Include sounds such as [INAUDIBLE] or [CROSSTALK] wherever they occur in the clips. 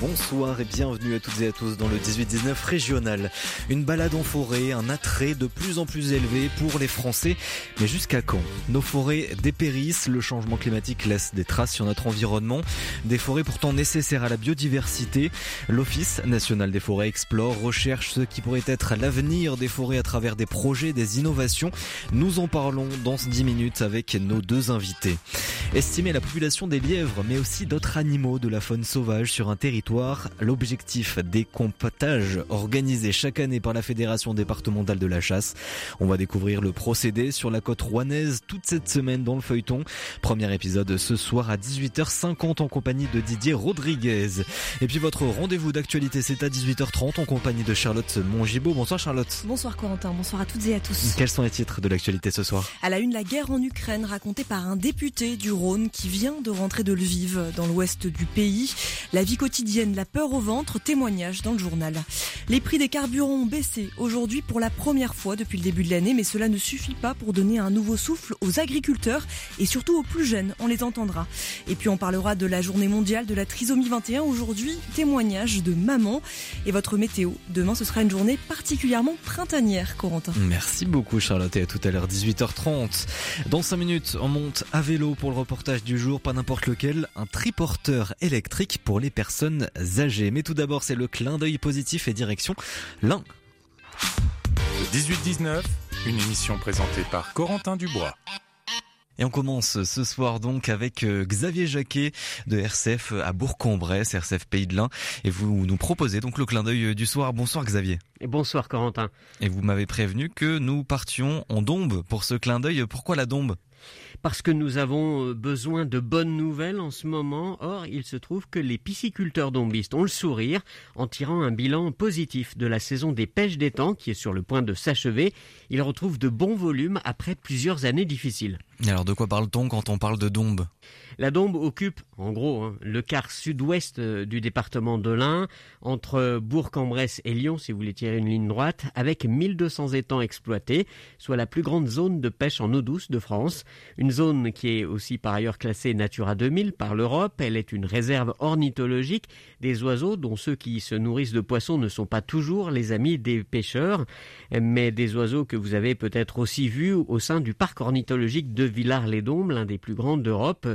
Bonsoir et bienvenue à toutes et à tous dans le 18-19 régional. Une balade en forêt, un attrait de plus en plus élevé pour les Français. Mais jusqu'à quand Nos forêts dépérissent, le changement climatique laisse des traces sur notre environnement. Des forêts pourtant nécessaires à la biodiversité. L'Office national des forêts explore, recherche ce qui pourrait être l'avenir des forêts à travers des projets, des innovations. Nous en parlons dans 10 minutes avec nos deux invités. Estimer la population des lièvres, mais aussi d'autres animaux de la faune sauvage sur un territoire L'objectif des comptages organisés chaque année par la Fédération départementale de la chasse. On va découvrir le procédé sur la côte rouennaise toute cette semaine dans le feuilleton. Premier épisode ce soir à 18h50 en compagnie de Didier Rodriguez. Et puis votre rendez-vous d'actualité c'est à 18h30 en compagnie de Charlotte Mongibaud. Bonsoir Charlotte. Bonsoir Corentin, bonsoir à toutes et à tous. Quels sont les titres de l'actualité ce soir? À la une, la guerre en Ukraine racontée par un député du Rhône qui vient de rentrer de Lviv dans l'ouest du pays. La vie quotidienne la peur au ventre, témoignage dans le journal. Les prix des carburants ont baissé aujourd'hui pour la première fois depuis le début de l'année, mais cela ne suffit pas pour donner un nouveau souffle aux agriculteurs et surtout aux plus jeunes, on les entendra. Et puis on parlera de la journée mondiale de la trisomie 21 aujourd'hui, témoignage de maman et votre météo. Demain ce sera une journée particulièrement printanière, Corentin. Merci beaucoup Charlotte et à tout à l'heure 18h30. Dans 5 minutes, on monte à vélo pour le reportage du jour, pas n'importe lequel, un triporteur électrique pour les personnes âgées. Mais tout d'abord, c'est le clin d'œil positif et direction l'un. 18-19, une émission présentée par Corentin Dubois. Et on commence ce soir donc avec euh, Xavier Jacquet de RCF à Bourg-en-Bresse, RCF Pays de l'Ain. Et vous nous proposez donc le clin d'œil du soir. Bonsoir Xavier. Et bonsoir Corentin. Et vous m'avez prévenu que nous partions en dombe pour ce clin d'œil. Pourquoi la dombe? Parce que nous avons euh, besoin de bonnes nouvelles en ce moment. Or, il se trouve que les pisciculteurs dombistes ont le sourire en tirant un bilan positif de la saison des pêches d'étang qui est sur le point de s'achever. Ils retrouvent de bons volumes après plusieurs années difficiles. alors de quoi parle-t-on quand on parle de dombe? La dombe occupe, en gros, hein, le quart sud-ouest euh, du département de l'Ain, entre Bourg-en-Bresse et Lyon, si vous voulez tirer une ligne droite, avec 1200 étangs exploités, soit la plus grande zone de pêche en eau douce de France. Une zone qui est aussi par ailleurs classée Natura 2000 par l'Europe. Elle est une réserve ornithologique des oiseaux dont ceux qui se nourrissent de poissons ne sont pas toujours les amis des pêcheurs, mais des oiseaux que vous avez peut-être aussi vus au sein du parc ornithologique de Villars-les-Dombes, l'un des plus grands d'Europe.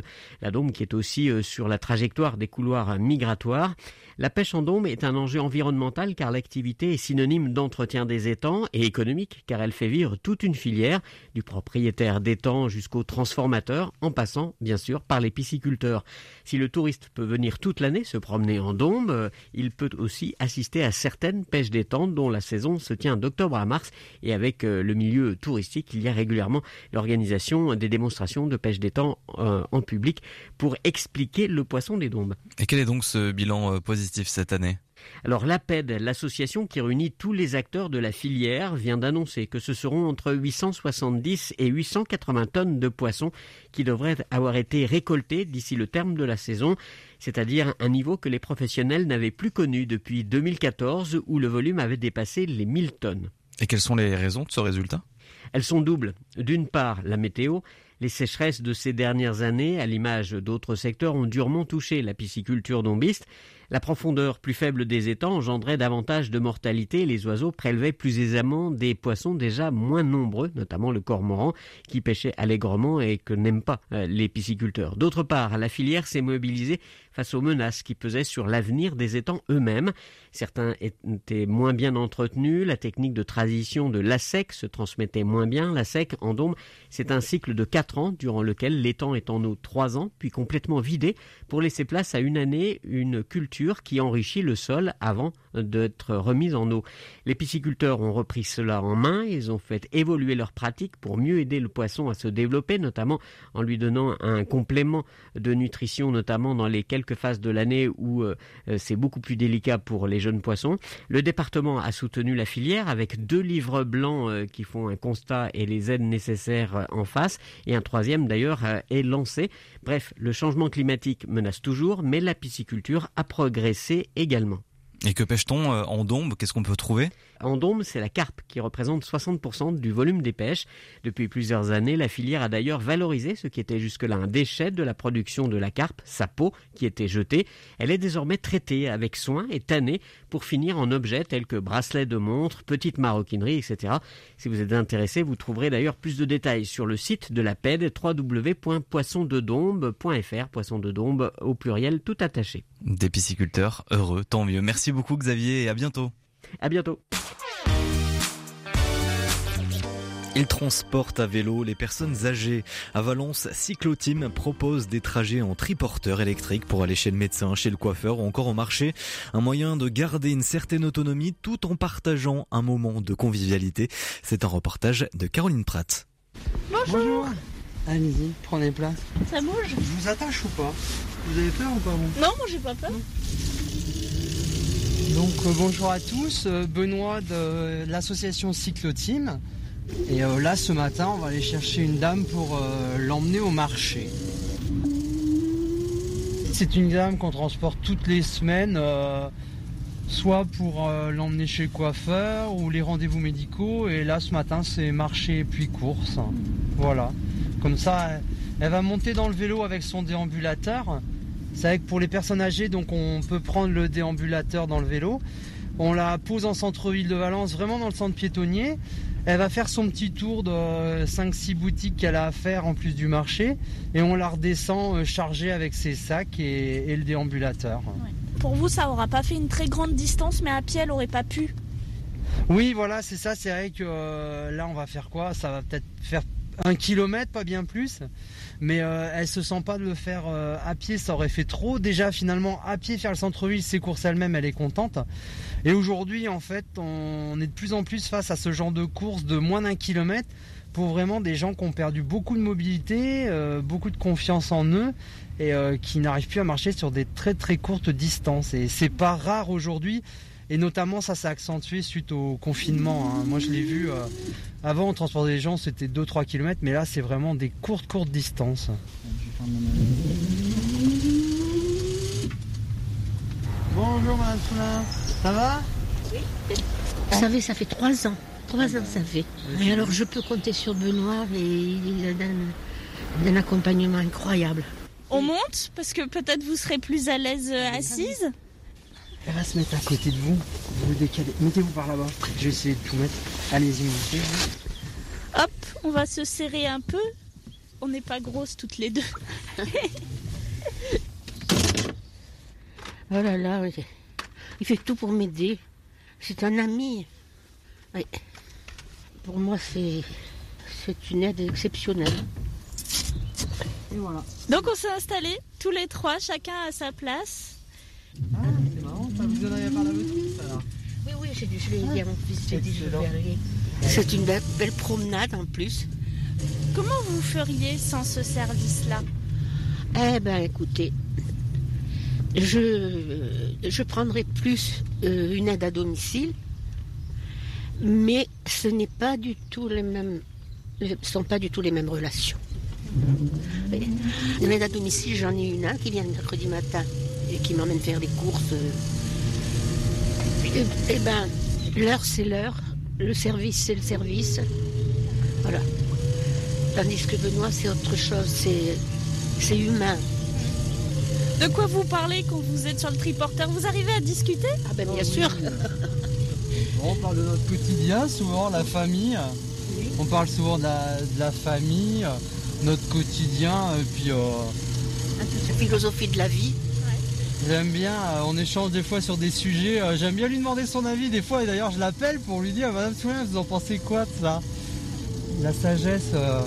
La Dôme qui est aussi euh, sur la trajectoire des couloirs migratoires. La pêche en dôme est un enjeu environnemental car l'activité est synonyme d'entretien des étangs et économique car elle fait vivre toute une filière, du propriétaire d'étangs jusqu'au transformateur, en passant bien sûr par les pisciculteurs. Si le touriste peut venir toute l'année se promener en dôme, euh, il peut aussi assister à certaines pêches d'étangs dont la saison se tient d'octobre à mars et avec euh, le milieu touristique, il y a régulièrement l'organisation des démonstrations de pêche d'étang euh, en public pour expliquer le poisson des dombes. Et quel est donc ce bilan positif? Cette année alors l'APED, l'association qui réunit tous les acteurs de la filière, vient d'annoncer que ce seront entre 870 et 880 tonnes de poissons qui devraient avoir été récoltés d'ici le terme de la saison, c'est-à-dire un niveau que les professionnels n'avaient plus connu depuis 2014 où le volume avait dépassé les 1000 tonnes. Et quelles sont les raisons de ce résultat? Elles sont doubles. D'une part, la météo, les sécheresses de ces dernières années, à l'image d'autres secteurs, ont durement touché la pisciculture dombiste. La profondeur plus faible des étangs engendrait davantage de mortalité. Les oiseaux prélevaient plus aisément des poissons déjà moins nombreux, notamment le cormoran, qui pêchait allègrement et que n'aiment pas euh, les pisciculteurs. D'autre part, la filière s'est mobilisée face aux menaces qui pesaient sur l'avenir des étangs eux-mêmes. Certains étaient moins bien entretenus, la technique de transition de l'ASEC se transmettait moins bien. L'ASEC, en dôme, c'est un cycle de 4 ans durant lequel l'étang est en eau 3 ans, puis complètement vidé pour laisser place à une année une culture qui enrichit le sol avant d'être remise en eau. Les pisciculteurs ont repris cela en main, ils ont fait évoluer leurs pratiques pour mieux aider le poisson à se développer, notamment en lui donnant un complément de nutrition, notamment dans les quelques phases de l'année où euh, c'est beaucoup plus délicat pour les jeunes poissons. Le département a soutenu la filière avec deux livres blancs euh, qui font un constat et les aides nécessaires euh, en face, et un troisième d'ailleurs est lancé. Bref, le changement climatique menace toujours, mais la pisciculture a progressé également. Et que pêche-t-on en dombe Qu'est-ce qu'on peut trouver? En Dombe, c'est la carpe qui représente 60% du volume des pêches. Depuis plusieurs années, la filière a d'ailleurs valorisé ce qui était jusque-là un déchet de la production de la carpe, sa peau, qui était jetée. Elle est désormais traitée avec soin et tannée pour finir en objets tels que bracelets de montres, petites maroquineries, etc. Si vous êtes intéressé, vous trouverez d'ailleurs plus de détails sur le site de la PED, www.poissondedombe.fr, poisson de dombe au pluriel tout attaché. Des pisciculteurs heureux, tant mieux. Merci beaucoup Xavier et à bientôt. À bientôt. Il transporte à vélo les personnes âgées. À Valence, Cycloteam propose des trajets en triporteur électrique pour aller chez le médecin, chez le coiffeur ou encore au marché. Un moyen de garder une certaine autonomie tout en partageant un moment de convivialité. C'est un reportage de Caroline Pratt. Bonjour. Allez-y, prenez place. Ça bouge Je vous attache ou pas? Vous avez peur ou pas vous? Non, moi j'ai pas peur. Donc euh, bonjour à tous, euh, Benoît de l'association Cycloteam. Et euh, là ce matin on va aller chercher une dame pour l'emmener au marché. C'est une dame qu'on transporte toutes les semaines, soit pour l'emmener chez le coiffeur ou les rendez-vous médicaux. Et là ce matin c'est marché puis course. Voilà. Comme ça elle va monter dans le vélo avec son déambulateur. C'est vrai que pour les personnes âgées, donc on peut prendre le déambulateur dans le vélo. On la pose en centre-ville de Valence, vraiment dans le centre piétonnier. Elle va faire son petit tour de 5-6 boutiques qu'elle a à faire en plus du marché. Et on la redescend euh, chargée avec ses sacs et, et le déambulateur. Pour vous, ça aura pas fait une très grande distance, mais à pied, elle aurait pas pu. Oui, voilà, c'est ça. C'est vrai que euh, là, on va faire quoi? Ça va peut-être faire un kilomètre, pas bien plus. Mais euh, elle se sent pas de le faire euh, à pied, ça aurait fait trop. Déjà, finalement, à pied, faire le centre-ville, ses courses elle-même, elle est contente. Et aujourd'hui, en fait, on est de plus en plus face à ce genre de courses de moins d'un kilomètre pour vraiment des gens qui ont perdu beaucoup de mobilité, euh, beaucoup de confiance en eux et qui n'arrivent plus à marcher sur des très très courtes distances. Et c'est pas rare aujourd'hui. Et notamment, ça s'est accentué suite au confinement. hein. Moi, je l'ai vu. euh, avant, on transportait les gens, c'était 2-3 km, mais là, c'est vraiment des courtes, courtes distances. Bonjour, Madame Soulin. Ça va? Vous savez, ça fait trois ans. Trois ans, ça fait. Et alors, je peux compter sur Benoît et il donne un accompagnement incroyable. On monte parce que peut-être vous serez plus à l'aise euh, assise? Elle va se mettre à côté de vous. Vous vous décalez. Mettez-vous par là-bas. Je vais essayer de tout mettre. Allez-y, montez. Hop, on va se serrer un peu. On n'est pas grosses toutes les deux. [LAUGHS] Oh là là, oui. il fait tout pour m'aider. C'est un ami. Oui. Pour moi, c'est c'est une aide exceptionnelle. Et voilà. Donc on s'est installés tous les trois, chacun à sa place. C'est marrant, ça vous en avez parlé à votre fils alors Oui, oui, j'ai dit, je l'ai dit à mon fils, j'ai dit, je vais aller. C'est une belle, belle promenade en plus. Comment vous feriez sans ce service-là? Eh ben, écoutez, je, je prendrai plus euh, une aide à domicile, mais ce n'est pas du tout les mêmes, ce sont pas du tout les mêmes relations. Oui. Une aide à domicile, j'en ai une hein, qui vient le mercredi matin et qui m'emmène faire les courses. Eh eh ben, l'heure c'est l'heure, le service c'est le service. Voilà. Tandis que Benoît c'est autre chose, c'est c'est humain. De quoi vous parlez quand vous êtes sur le triporteur? Vous arrivez à discuter? Ah ben bien sûr. On parle de notre quotidien, souvent, la famille. Oui. On parle souvent de la, de la famille, euh, notre quotidien. Et puis, euh, Un peu de philosophie de la vie. J'aime bien, euh, on échange des fois sur des sujets. euh, j'aime bien lui demander son avis des fois. Et d'ailleurs, je l'appelle pour lui dire Madame Soulin, vous en pensez quoi de ça? La sagesse, euh,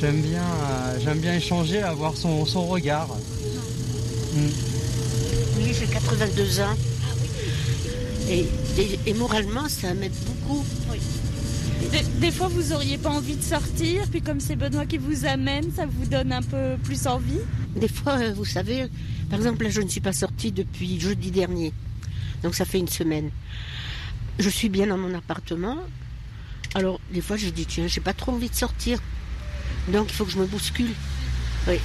j'aime bien, euh, j'aime bien échanger, avoir son, son regard. Mm. Oui, j'ai 82 ans. Et, et- et moralement, ça m'aide beaucoup. des, des fois, vous auriez pas envie de sortir, puis comme c'est Benoît qui vous amène, ça vous donne un peu plus envie? Des fois, euh, vous savez, par exemple, là, je ne suis pas sortie depuis jeudi dernier. Donc, ça fait une semaine. Je suis bien dans mon appartement. Alors, des fois, je dis, tiens, j'ai pas trop envie de sortir. Donc, il faut que je me bouscule. Oui.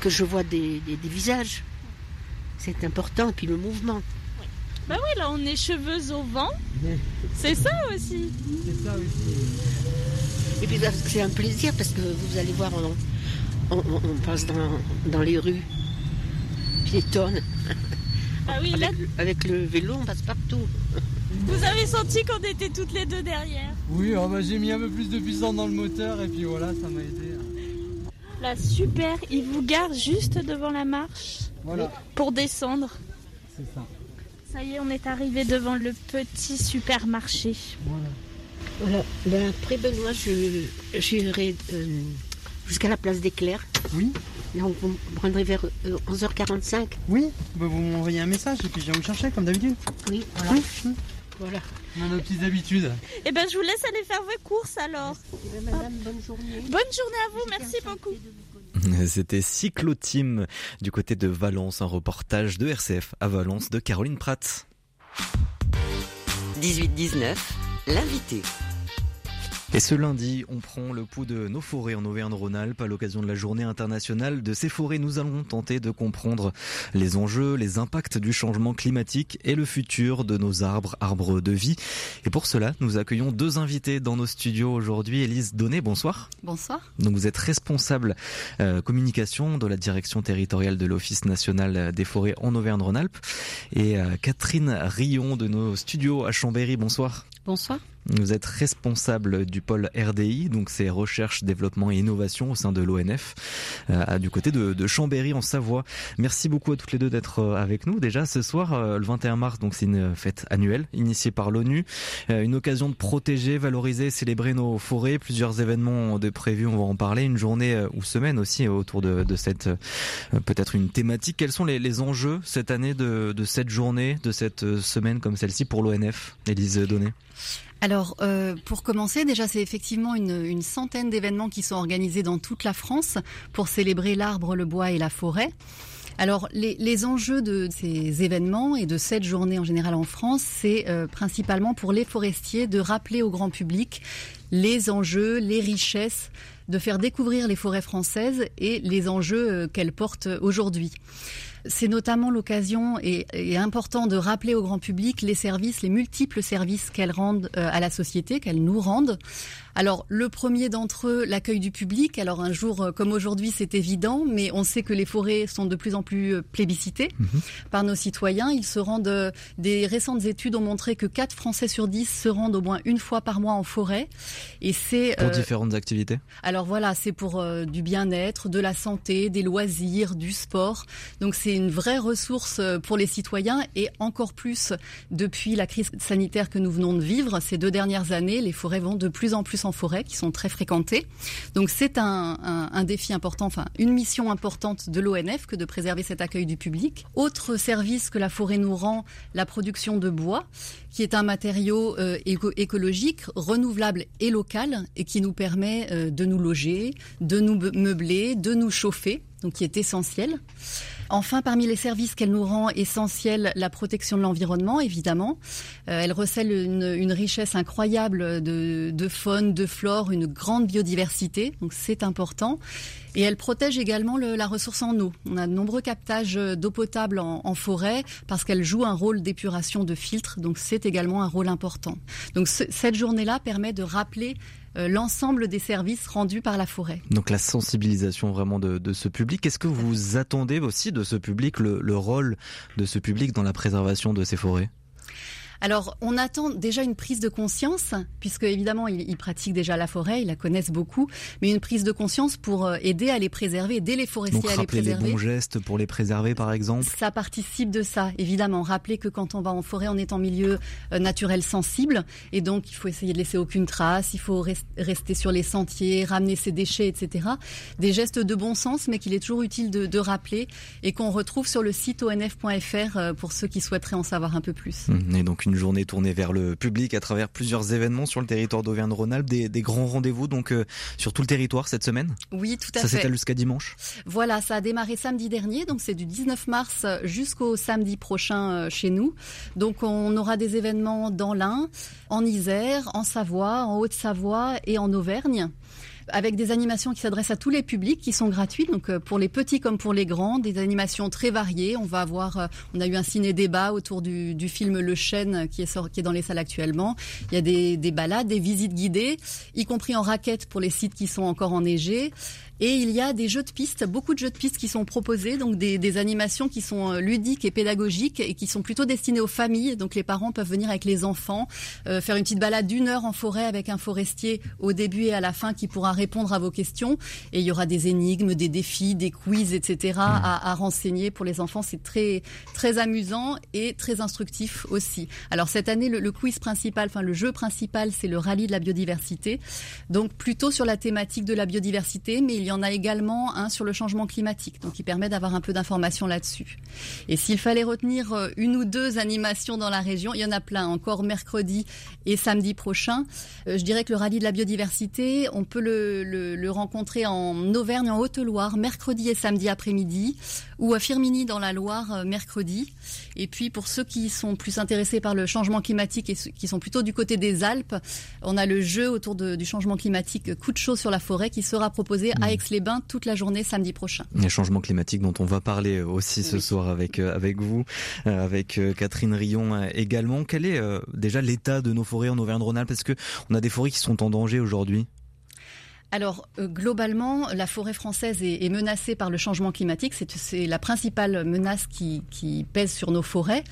Que je vois des, des- des visages. C'est important. Et puis, le mouvement. Bah oui, là on est cheveux au vent. C'est ça aussi. C'est ça aussi. Et puis c'est un plaisir parce que vous allez voir, on, on- on passe dans, dans les rues piétonnes. Ah oui, là Avec, le- avec le vélo, on passe partout. vous avez senti qu'on était toutes les deux derrière. Oui, oh, bah, j'ai mis un peu plus de puissance dans le moteur et puis voilà, ça m'a aidé. Là super, il vous gare juste devant la marche Voilà, pour descendre. c'est ça. Ça y est, on est arrivé devant le petit supermarché. Voilà. Voilà. Ben, après Benoît, je j'irai euh, jusqu'à la place des Clercs. Oui, Donc vous me prendrez vers euh, 11h45. oui, bah, vous m'envoyez un message et puis je viens vous chercher comme d'habitude. Oui, voilà. Oui, voilà. on a nos petites habitudes. Eh ben, je vous laisse aller faire vos courses alors. Eh ben, madame, bonne journée. Bonne journée à vous, merci beaucoup. [LAUGHS] C'était Cycloteam du côté de Valence, un reportage de RCF à Valence de Caroline Pratt. 18-19, l'invité. Et ce lundi, on prend le pouls de nos forêts en Auvergne-Rhône-Alpes à l'occasion de la journée internationale de ces forêts. Nous allons tenter de comprendre les enjeux, les impacts du changement climatique et le futur de nos arbres, arbres de vie. Et pour cela, nous accueillons deux invités dans nos studios aujourd'hui. Élise Donné, bonsoir. Bonsoir. Donc vous êtes responsable euh, communication de la direction territoriale de l'Office national des forêts en Auvergne-Rhône-Alpes. Et euh, Catherine Rion de nos studios à Chambéry, bonsoir. Bonsoir. Vous êtes responsable du pôle RDI, donc c'est recherche, développement et innovation au sein de l'ONF, euh, du côté de, de, Chambéry en Savoie. Merci beaucoup à toutes les deux d'être euh, avec nous. Déjà ce soir, euh, le 21 mars, donc c'est une fête annuelle initiée par l'ONU, euh, une occasion de protéger, valoriser, célébrer nos forêts. Plusieurs événements de prévus, on va en parler, une journée euh, ou semaine aussi autour de, de cette euh, peut-être une thématique. Quels sont les, les enjeux cette année de, de cette journée, de cette euh, semaine comme celle-ci pour l'ONF, Élise Donné Alors, euh, pour commencer, déjà, c'est effectivement une, centaine d'événements qui sont organisés dans toute la France pour célébrer l'arbre, le bois et la forêt. Alors, les, les, enjeux de ces événements et de cette journée en général en France, c'est euh, principalement pour les forestiers de rappeler au grand public les enjeux, les richesses, de faire découvrir les forêts françaises et les enjeux euh, qu'elles portent aujourd'hui. C'est notamment l'occasion et, et, important de rappeler au grand public les services, les multiples services qu'elles rendent euh, à la société, qu'elles nous rendent. Alors le premier d'entre eux, l'accueil du public. Alors un jour euh, comme aujourd'hui, c'est évident, mais on sait que les forêts sont de plus en plus euh, plébiscitées mmh. par nos citoyens. Ils se rendent. Des récentes études ont montré que 4 Français sur 10 se rendent au moins une fois par mois en forêt. Et c'est pour différentes activités? Alors voilà, c'est pour euh, du bien-être, de la santé, des loisirs, du sport. Donc c'est une vraie ressource euh, pour les citoyens et encore plus depuis la crise sanitaire que nous venons de vivre ces deux dernières années. Les forêts vont de plus en plus en forêt, qui sont très fréquentées. Donc c'est un, un, défi important, enfin une mission importante de l'ONF que de préserver cet accueil du public. Autre service que la forêt nous rend, la production de bois, qui est un matériau euh, éco écologique, renouvelable et local, et qui nous permet euh, de nous loger, de nous meubler, de nous chauffer, donc qui est essentiel. Enfin, parmi les services qu'elle nous rend essentiels, la protection de l'environnement, évidemment. Euh, elle recèle une, une richesse incroyable de, de, faune, de flore, une grande biodiversité, donc c'est important. Et elle protège également le, la ressource en eau. On a de nombreux captages d'eau potable en, en, forêt parce qu'elle joue un rôle d'épuration de filtres, donc c'est également un rôle important. Donc ce, cette journée-là permet de rappeler euh, l'ensemble des services rendus par la forêt. Donc la sensibilisation vraiment de, de ce public. Est-ce que vous attendez aussi de ce public le, le rôle de ce public dans la préservation de ces forêts? Alors, on attend déjà une prise de conscience, puisque évidemment, ils, ils, pratiquent déjà la forêt, ils la connaissent beaucoup, mais une prise de conscience pour euh, aider à les préserver, aider les forestiers Donc, à les préserver. les bons gestes pour les préserver, par exemple? Ça participe de ça, évidemment. Rappeler que quand on va en forêt, on est en milieu euh, naturel sensible, et donc il faut essayer de laisser aucune trace, il faut rest rester sur les sentiers, ramener ses déchets, etc. Des gestes de bon sens, mais qu'il est toujours utile de, de rappeler, et qu'on retrouve sur le site onf.fr euh, pour ceux qui souhaiteraient en savoir un peu plus. Et donc une journée tournée vers le public à travers plusieurs événements sur le territoire d'Auvergne-Rhône-Alpes, des, des, grands rendez-vous donc euh, sur tout le territoire cette semaine? Oui, tout à ça fait. Ça s'étale jusqu'à dimanche? Voilà, ça a démarré samedi dernier, donc c'est du 19 mars jusqu'au samedi prochain euh, chez nous. Donc on aura des événements dans l'Ain, en Isère, en Savoie, en Haute-Savoie et en Auvergne. Avec des animations qui s'adressent à tous les publics, qui sont gratuites, donc euh, pour les petits comme pour les grands, des animations très variées. On va avoir, euh, on a eu un ciné-débat autour du, film Le Chêne qui est, qui est dans les salles actuellement. Il y a des, des balades, des visites guidées, y compris en raquettes pour les sites qui sont encore enneigés. Et il y a des jeux de pistes, beaucoup de jeux de pistes qui sont proposés, donc des, des, animations qui sont euh, ludiques et pédagogiques et qui sont plutôt destinées aux familles. Donc les parents peuvent venir avec les enfants, euh, faire une petite balade d'une heure en forêt avec un forestier au début et à la fin qui pourra répondre à vos questions. Et il y aura des énigmes, des défis, des quiz, etc. Mmh. À, à, renseigner pour les enfants. C'est très très amusant et très instructif aussi. Alors cette année, le, le quiz principal, enfin le jeu principal, c'est le rallye de la biodiversité. Donc plutôt sur la thématique de la biodiversité, mais il y en a également un sur le changement climatique, donc qui permet d'avoir un peu d'informations là-dessus. Et s'il fallait retenir euh, une ou deux animations dans la région, il y en a plein, encore mercredi et samedi prochain. Euh, je dirais que le rallye de la biodiversité, on peut le, rencontrer en Auvergne, en Haute-Loire, mercredi et samedi après-midi, ou à Firminy dans la Loire, euh, mercredi. Et puis pour ceux qui sont plus intéressés par le changement climatique et qui sont plutôt du côté des Alpes, on a le jeu autour du changement climatique Coup de chaud sur la forêt qui sera proposé à Aix-les-Bains toute la journée samedi prochain. Les changements climatiques dont on va parler aussi ce soir avec avec vous, avec Catherine Rion également. Quel est déjà l'état de nos forêts en Auvergne-Rhône-Alpes? Est-ce que on a des forêts qui sont en danger aujourd'hui alors euh, globalement, la forêt française est, est, menacée par le changement climatique. C'est la principale menace qui, qui, pèse sur nos forêts.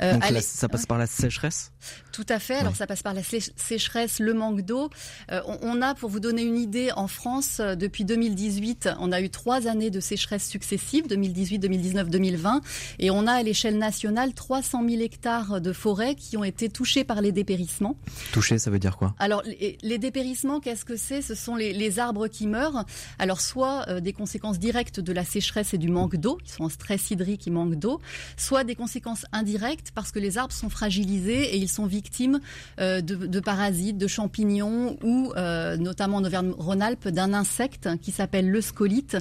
Euh, Donc la, ça passe par la sécheresse? Tout à fait. Alors ça passe par la sécheresse, le manque d'eau. Euh, on, a, pour vous donner une idée, en France, euh, depuis 2018, on a eu trois années de sécheresse successives, 2018, 2019, 2020. Et on a à l'échelle nationale 300 000 hectares de forêts qui ont été touchés par les dépérissements. Touchés, ça veut dire quoi? Alors les, les dépérissements, qu'est-ce que c'est? Ce sont les les arbres qui meurent, alors soit euh, des conséquences directes de la sécheresse et du manque d'eau, ils sont en stress hydrique, ils manquent d'eau, soit des conséquences indirectes parce que les arbres sont fragilisés et ils sont victimes euh, de, parasites, de champignons ou euh, notamment en Auvergne-Rhône-Alpes d'un insecte qui s'appelle le scolite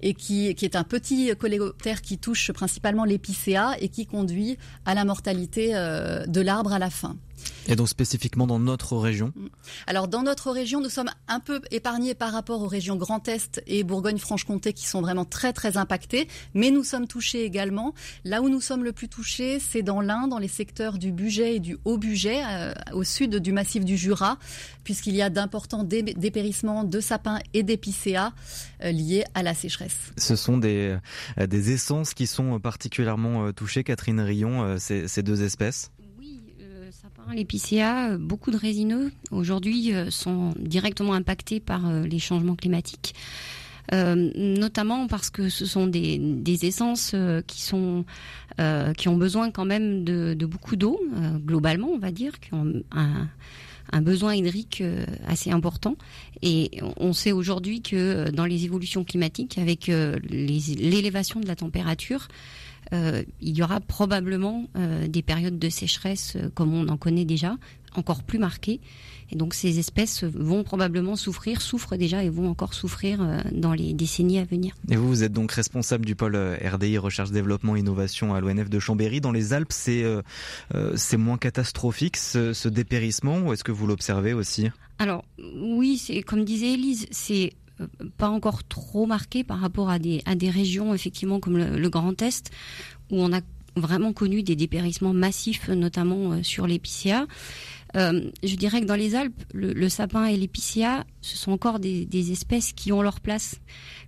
et qui, qui, est un petit coléoptère qui touche principalement l'épicéa et qui conduit à la mortalité euh, de l'arbre à la fin. Et donc spécifiquement dans notre région Alors dans notre région, nous sommes un peu épargnés par rapport aux régions Grand Est et Bourgogne-Franche-Comté qui sont vraiment très très impactées, mais nous sommes touchés également. Là où nous sommes le plus touchés, c'est dans l'Ain, dans les secteurs du Bugey et du Haut-Bugey, euh, au sud du massif du Jura, puisqu'il y a d'importants dé dépérissements de sapins et d'épicéas euh, liés à la sécheresse. Ce sont des, euh, des essences qui sont particulièrement touchées, Catherine Rion, ces, ces deux espèces L'épicéa, beaucoup de résineux aujourd'hui sont directement impactés par les changements climatiques. Euh, notamment parce que ce sont des, essences euh, qui sont euh, qui ont besoin quand même de, beaucoup d'eau globalement on va dire qui ont un besoin hydrique assez important et on sait aujourd'hui que dans les évolutions climatiques avec l'élévation de la température euh, il y aura probablement euh, des périodes de sécheresse euh, comme on en connaît déjà, encore plus marquées. Et donc ces espèces vont probablement souffrir, souffrent déjà et vont encore souffrir dans les décennies à venir. Et vous, vous êtes donc responsable du pôle RDI Recherche, Développement, Innovation à l'ONF de Chambéry. Dans les Alpes, c'est euh, moins catastrophique ce, ce dépérissement ou est-ce que vous l'observez aussi? Alors oui, c'est comme disait Elise, c'est pas encore trop marqué par rapport à des, à des régions effectivement comme le, le Grand Est où on a vraiment connu des dépérissements massifs notamment sur l'épicéa. Euh, je dirais que dans les Alpes, le, sapin et l'épicéa, ce sont encore des, des, espèces qui ont leur place,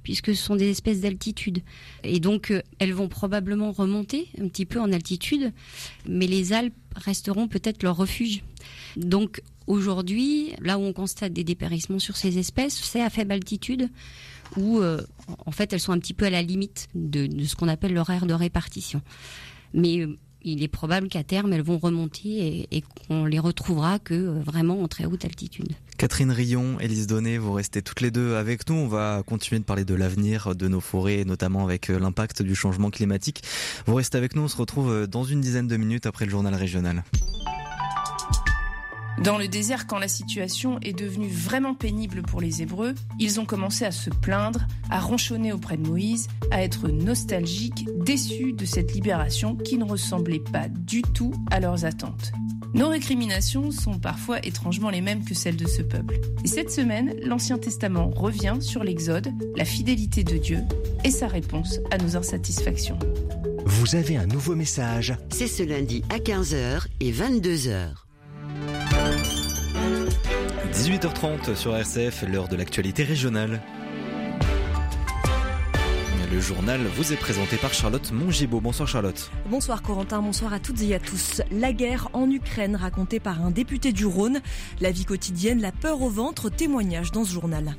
puisque ce sont des espèces d'altitude. Et donc, euh, elles vont probablement remonter un petit peu en altitude, mais les Alpes resteront peut-être leur refuge. Donc, aujourd'hui, là où on constate des dépérissements sur ces espèces, c'est à faible altitude, où euh, en fait elles sont un petit peu à la limite de, de ce qu'on appelle leur aire de répartition. Mais euh, il est probable qu'à terme, elles vont remonter et, et qu'on les retrouvera que euh, vraiment en très haute altitude. Catherine Rion, Élise Donné, vous restez toutes les deux avec nous. On va continuer de parler de l'avenir de nos forêts, notamment avec euh, l'impact du changement climatique. Vous restez avec nous, on se retrouve dans une dizaine de minutes après le journal régional. Dans le désert, quand la situation est devenue vraiment pénible pour les Hébreux, ils ont commencé à se plaindre, à ronchonner auprès de Moïse, à être nostalgiques, déçus de cette libération qui ne ressemblait pas du tout à leurs attentes. Nos récriminations sont parfois étrangement les mêmes que celles de ce peuple. Et cette semaine, l'Ancien Testament revient sur l'Exode, la fidélité de Dieu et sa réponse à nos insatisfactions. Vous avez un nouveau message. C'est ce lundi à 15h et 22h. 18h30 sur RCF, l'heure de l'actualité régionale. Le journal vous est présenté par Charlotte Mongibaud. Bonsoir Charlotte. Bonsoir Corentin, bonsoir à toutes et à tous. La guerre en Ukraine racontée par un député du Rhône. La vie quotidienne, la peur au ventre, témoignage dans ce journal.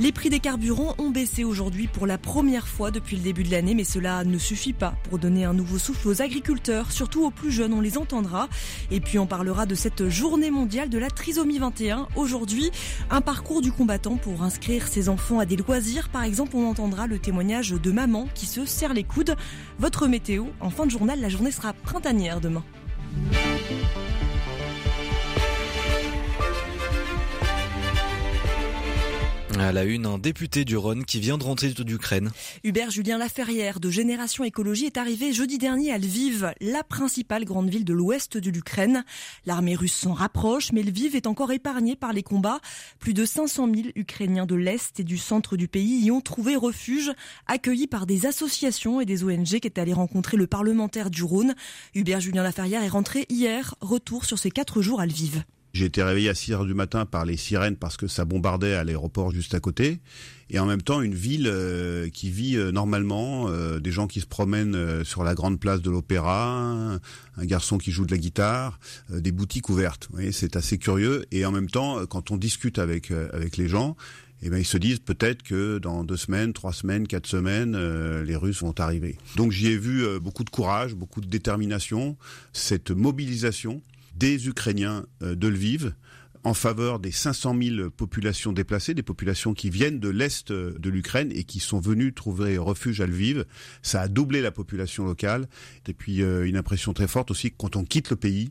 Les prix des carburants ont baissé aujourd'hui pour la première fois depuis le début de l'année, mais cela ne suffit pas pour donner un nouveau souffle aux agriculteurs, surtout aux plus jeunes, on les entendra. Et puis on parlera de cette journée mondiale de la trisomie 21. Aujourd'hui, un parcours du combattant pour inscrire ses enfants à des loisirs. Par exemple, on entendra le témoignage de maman qui se serre les coudes. Votre météo, en fin de journal, la journée sera printanière demain. À la une, un député du Rhône qui vient de rentrer d'Ukraine. Hubert Julien Laferrière de Génération Écologie est arrivé jeudi dernier à Lviv, la principale grande ville de l'ouest de l'Ukraine. L'armée russe s'en rapproche, mais Lviv est encore épargné par les combats. Plus de 500 000 Ukrainiens de l'est et du centre du pays y ont trouvé refuge, accueillis par des associations et des ONG qui est allé rencontrer le parlementaire du Rhône. Hubert Julien Laferrière est rentré hier, retour sur ses quatre jours à Lviv. J'ai été réveillé à 6 heures du matin par les sirènes parce que ça bombardait à l'aéroport juste à côté. Et en même temps, une ville euh, qui vit euh, normalement, euh, des gens qui se promènent sur la grande place de l'opéra, un garçon qui joue de la guitare, des boutiques ouvertes. Vous voyez, c'est assez curieux. Et en même temps, quand on discute avec, avec les gens, eh ben, ils se disent peut-être que dans deux semaines, trois semaines, quatre semaines, les Russes vont arriver. Donc j'y ai vu beaucoup de courage, beaucoup de détermination, cette mobilisation des Ukrainiens euh, de Lviv en faveur des 500 000 populations déplacées, des populations qui viennent de l'est euh, de l'Ukraine et qui sont venues trouver refuge à Lviv. Ça a doublé la population locale. Et puis euh, une impression très forte aussi quand on quitte le pays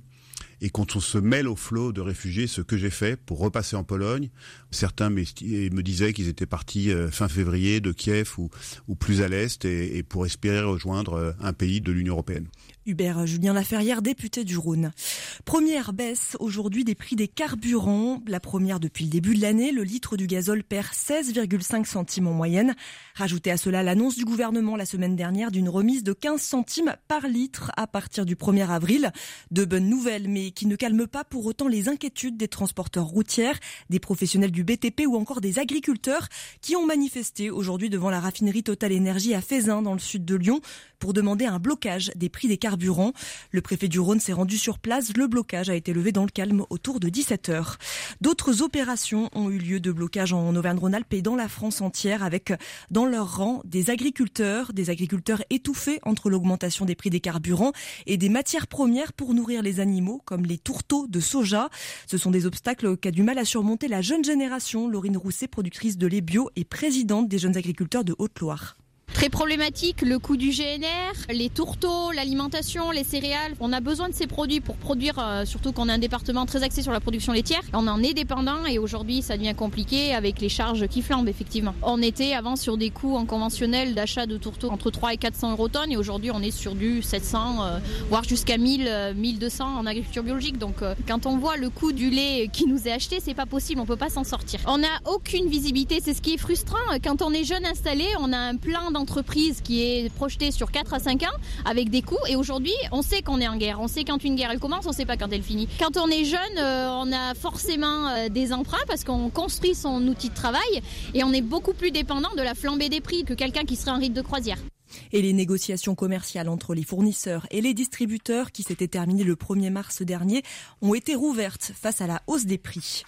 et quand on se mêle au flot de réfugiés, ce que j'ai fait pour repasser en Pologne. Certains me disaient qu'ils étaient partis fin février de Kiev ou, ou plus à l'est et, et pour espérer rejoindre un pays de l'Union européenne. Hubert Julien Laferrière, député du Rhône. Première baisse aujourd'hui des prix des carburants. La première depuis le début de l'année. Le litre du gazole perd 16,5 centimes en moyenne. Rajoutez à cela l'annonce du gouvernement la semaine dernière d'une remise de 15 centimes par litre à partir du 1er avril. De bonnes nouvelles, mais qui ne calment pas pour autant les inquiétudes des transporteurs routières, des professionnels du BTP ou encore des agriculteurs qui ont manifesté aujourd'hui devant la raffinerie Total Énergie à Fézin dans le sud de Lyon pour demander un blocage des prix des carburants. Le préfet du Rhône s'est rendu sur place. Le blocage a été levé dans le calme autour de 17 heures. D'autres opérations ont eu lieu de blocage en Auvergne-Rhône-Alpes et dans la France entière avec dans leur rang des agriculteurs, des agriculteurs étouffés entre l'augmentation des prix des carburants et des matières premières pour nourrir les animaux comme les tourteaux de soja. Ce sont des obstacles qu'a du mal à surmonter la jeune génération. Laurine Rousset, productrice de lait bio et présidente des jeunes agriculteurs de Haute-Loire. Très problématique, le coût du GNR, les tourteaux, l'alimentation, les céréales. On a besoin de ces produits pour produire, euh, surtout qu'on a un département très axé sur la production laitière. On en est dépendant et aujourd'hui ça devient compliqué avec les charges qui flambent effectivement. On était avant sur des coûts en conventionnel d'achat de tourteaux entre 3 et 400 euros tonnes et aujourd'hui on est sur du 700, euh, voire jusqu'à 1000, 1200 euh, en agriculture biologique. Donc quand on voit le coût du lait qui nous est acheté, c'est pas possible, on peut pas s'en sortir. On n'a aucune visibilité, c'est ce qui est frustrant. Quand on est jeune installé, on a un plan entreprise qui est projetée sur 4 à 5 ans avec des coûts. Et aujourd'hui, on sait qu'on est en guerre. On sait quand une guerre elle commence, on sait pas quand elle finit. Quand on est jeune, euh, on a forcément euh, des emprunts parce qu'on construit son outil de travail et on est beaucoup plus dépendant de la flambée des prix que quelqu'un qui serait en rythme de croisière. Et les négociations commerciales entre les fournisseurs et les distributeurs qui s'étaient terminées le 1er mars dernier ont été rouvertes face à la hausse des prix.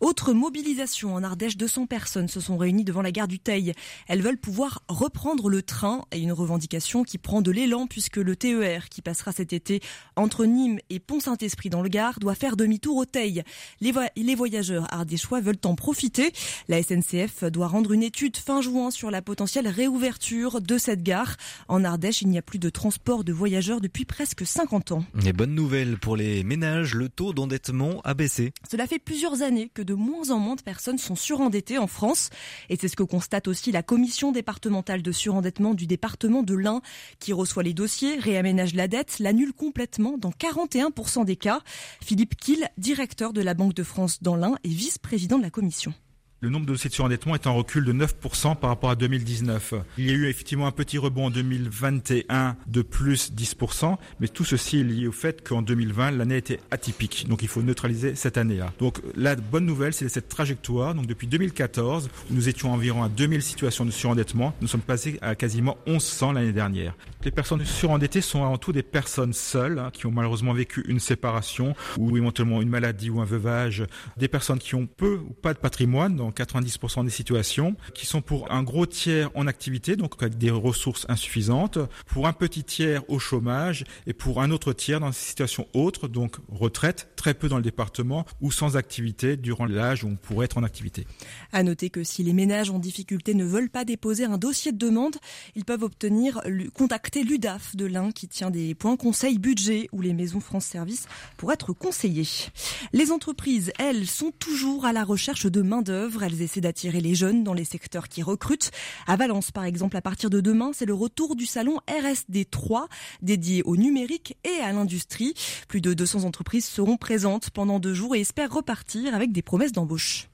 Autre mobilisation en Ardèche, 200 personnes se sont réunies devant la gare du Teil. Elles veulent pouvoir reprendre le train et une revendication qui prend de l'élan puisque le TER qui passera cet été entre Nîmes et Pont-Saint-Esprit dans le Gard doit faire demi-tour au Teil. Les, les voyageurs ardéchois veulent en profiter. La SNCF doit rendre une étude fin juin sur la potentielle réouverture de cette gare. En Ardèche, il n'y a plus de transport de voyageurs depuis presque 50 ans. Et bonne nouvelle pour les ménages, le taux d'endettement a baissé. Cela fait plusieurs années que de moins en moins de personnes sont surendettées en France. Et c'est ce que constate aussi la commission départementale de surendettement du département de l'Ain, qui reçoit les dossiers, réaménage la dette, l'annule complètement dans 41% des cas. Philippe Kiel, directeur de la Banque de France dans l'Ain et vice-président de la commission. Le nombre de dossiers de surendettement est en recul de 9% par rapport à 2019. Il y a eu effectivement un petit rebond en 2021 de plus 10%, mais tout ceci est lié au fait qu'en 2020, l'année était atypique. Donc il faut neutraliser cette année-là. Donc la bonne nouvelle, c'est cette trajectoire. Donc depuis 2014, où nous étions environ à 2000 situations de surendettement, nous sommes passés à quasiment 1100 l'année dernière. Les personnes surendettées sont avant tout des personnes seules, hein, qui ont malheureusement vécu une séparation ou éventuellement une maladie ou un veuvage, des personnes qui ont peu ou pas de patrimoine, donc 90% des situations, qui sont pour un gros tiers en activité, donc avec des ressources insuffisantes, pour un petit tiers au chômage et pour un autre tiers dans des situations autres, donc retraite, très peu dans le département ou sans activité durant l'âge où on pourrait être en activité. À noter que si les ménages en difficulté ne veulent pas déposer un dossier de demande, ils peuvent obtenir contacter l'UDAF de l'Ain qui tient des points conseil budget ou les maisons France Service pour être conseillés. Les entreprises, elles, sont toujours à la recherche de main-d'œuvre. Elles essaient d'attirer les jeunes dans les secteurs qui recrutent. À Valence, par exemple, à partir de demain, c'est le retour du salon RSD 3 dédié au numérique et à l'industrie. Plus de 200 entreprises seront présentes pendant deux jours et espèrent repartir avec des promesses d'embauche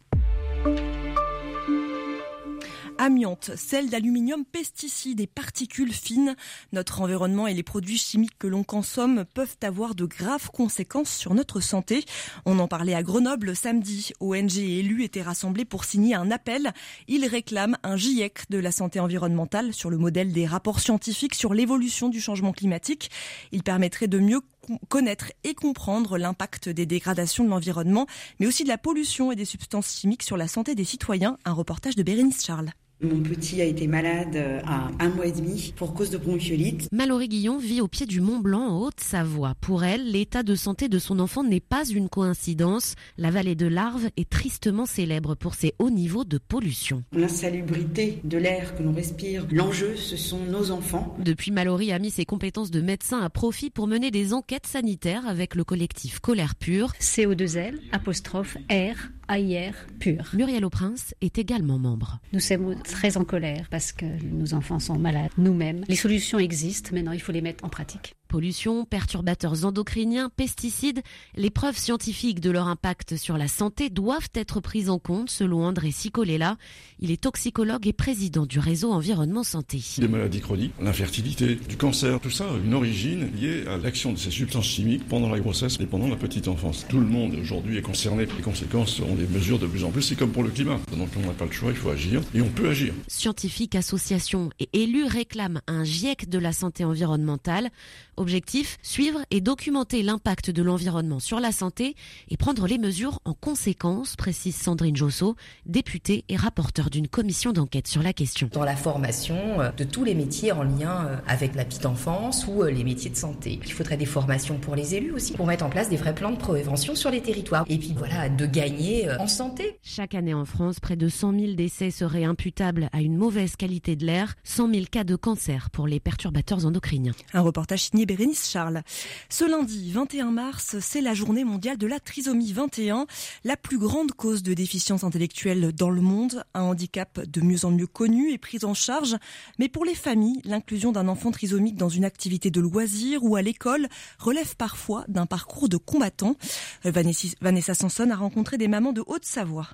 amiante, sel d'aluminium, pesticides et particules fines. Notre environnement et les produits chimiques que l'on consomme peuvent avoir de graves conséquences sur notre santé. On en parlait à Grenoble samedi. ONG et élus étaient rassemblés pour signer un appel. Ils réclament un GIEC de la santé environnementale sur le modèle des rapports scientifiques sur l'évolution du changement climatique. Il permettrait de mieux connaître et comprendre l'impact des dégradations de l'environnement, mais aussi de la pollution et des substances chimiques sur la santé des citoyens. Un reportage de Bérénice Charles. Mon petit a été malade euh, à un mois et demi pour cause de bronchiolite. Mallory Guillon vit au pied du Mont Blanc en Haute-Savoie. Pour elle, l'état de santé de son enfant n'est pas une coïncidence. La vallée de Larve est tristement célèbre pour ses hauts niveaux de pollution. L'insalubrité de l'air que l'on respire, l'enjeu, ce sont nos enfants. Depuis, Mallory a mis ses compétences de médecin à profit pour mener des enquêtes sanitaires avec le collectif Colère Pure. CO2L, apostrophe R, AIR pur. Muriel Prince est également membre. Nous sommes très en colère parce que nos enfants sont malades nous-mêmes. Les solutions existent, maintenant il faut les mettre en pratique. Pollution, perturbateurs endocriniens, pesticides, les preuves scientifiques de leur impact sur la santé doivent être prises en compte selon André Sicolela. Il est toxicologue et président du réseau Environnement Santé. Des maladies chroniques, l'infertilité, du cancer, tout ça a une origine liée à l'action de ces substances chimiques pendant la grossesse et pendant la petite enfance. Tout le monde aujourd'hui est concerné. Les conséquences seront des mesures de plus en plus. C'est comme pour le climat. Donc on n'a pas le choix, il faut agir et on peut agir. Scientifiques, associations et élus réclament un GIEC de la santé environnementale. Objectif, suivre et documenter l'impact de l'environnement sur la santé et prendre les mesures en conséquence, précise Sandrine Josso, députée et rapporteure d'une commission d'enquête sur la question. Dans la formation euh, de tous les métiers en lien euh, avec la petite enfance ou euh, les métiers de santé. Il faudrait des formations pour les élus aussi, pour mettre en place des vrais plans de prévention sur les territoires. Et puis voilà, de gagner en santé. Chaque année en France, près de 100 000 décès seraient imputables à une mauvaise qualité de l'air, 100 000 cas de cancer pour les perturbateurs endocriniens. Un reportage signé Bérénice Charles. Ce lundi 21 mars, c'est la journée mondiale de la trisomie 21, la plus grande cause de déficience intellectuelle dans le monde, un handicap de mieux en mieux connu et pris en charge. Mais pour les familles, l'inclusion d'un enfant trisomique dans une activité de loisir ou à l'école relève parfois d'un parcours de combattant. Vanessa Sanson a rencontré des mamans de Haute-Savoie.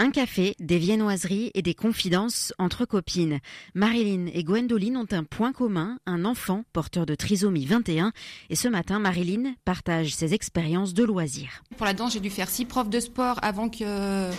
Un café, des viennoiseries et des confidences entre copines. Marilyn et Gwendoline ont un point commun, un enfant porteur de trisomie 21. Et ce matin, Marilyn partage ses expériences de loisirs. Pour la danse, j'ai dû faire six profs de sport avant que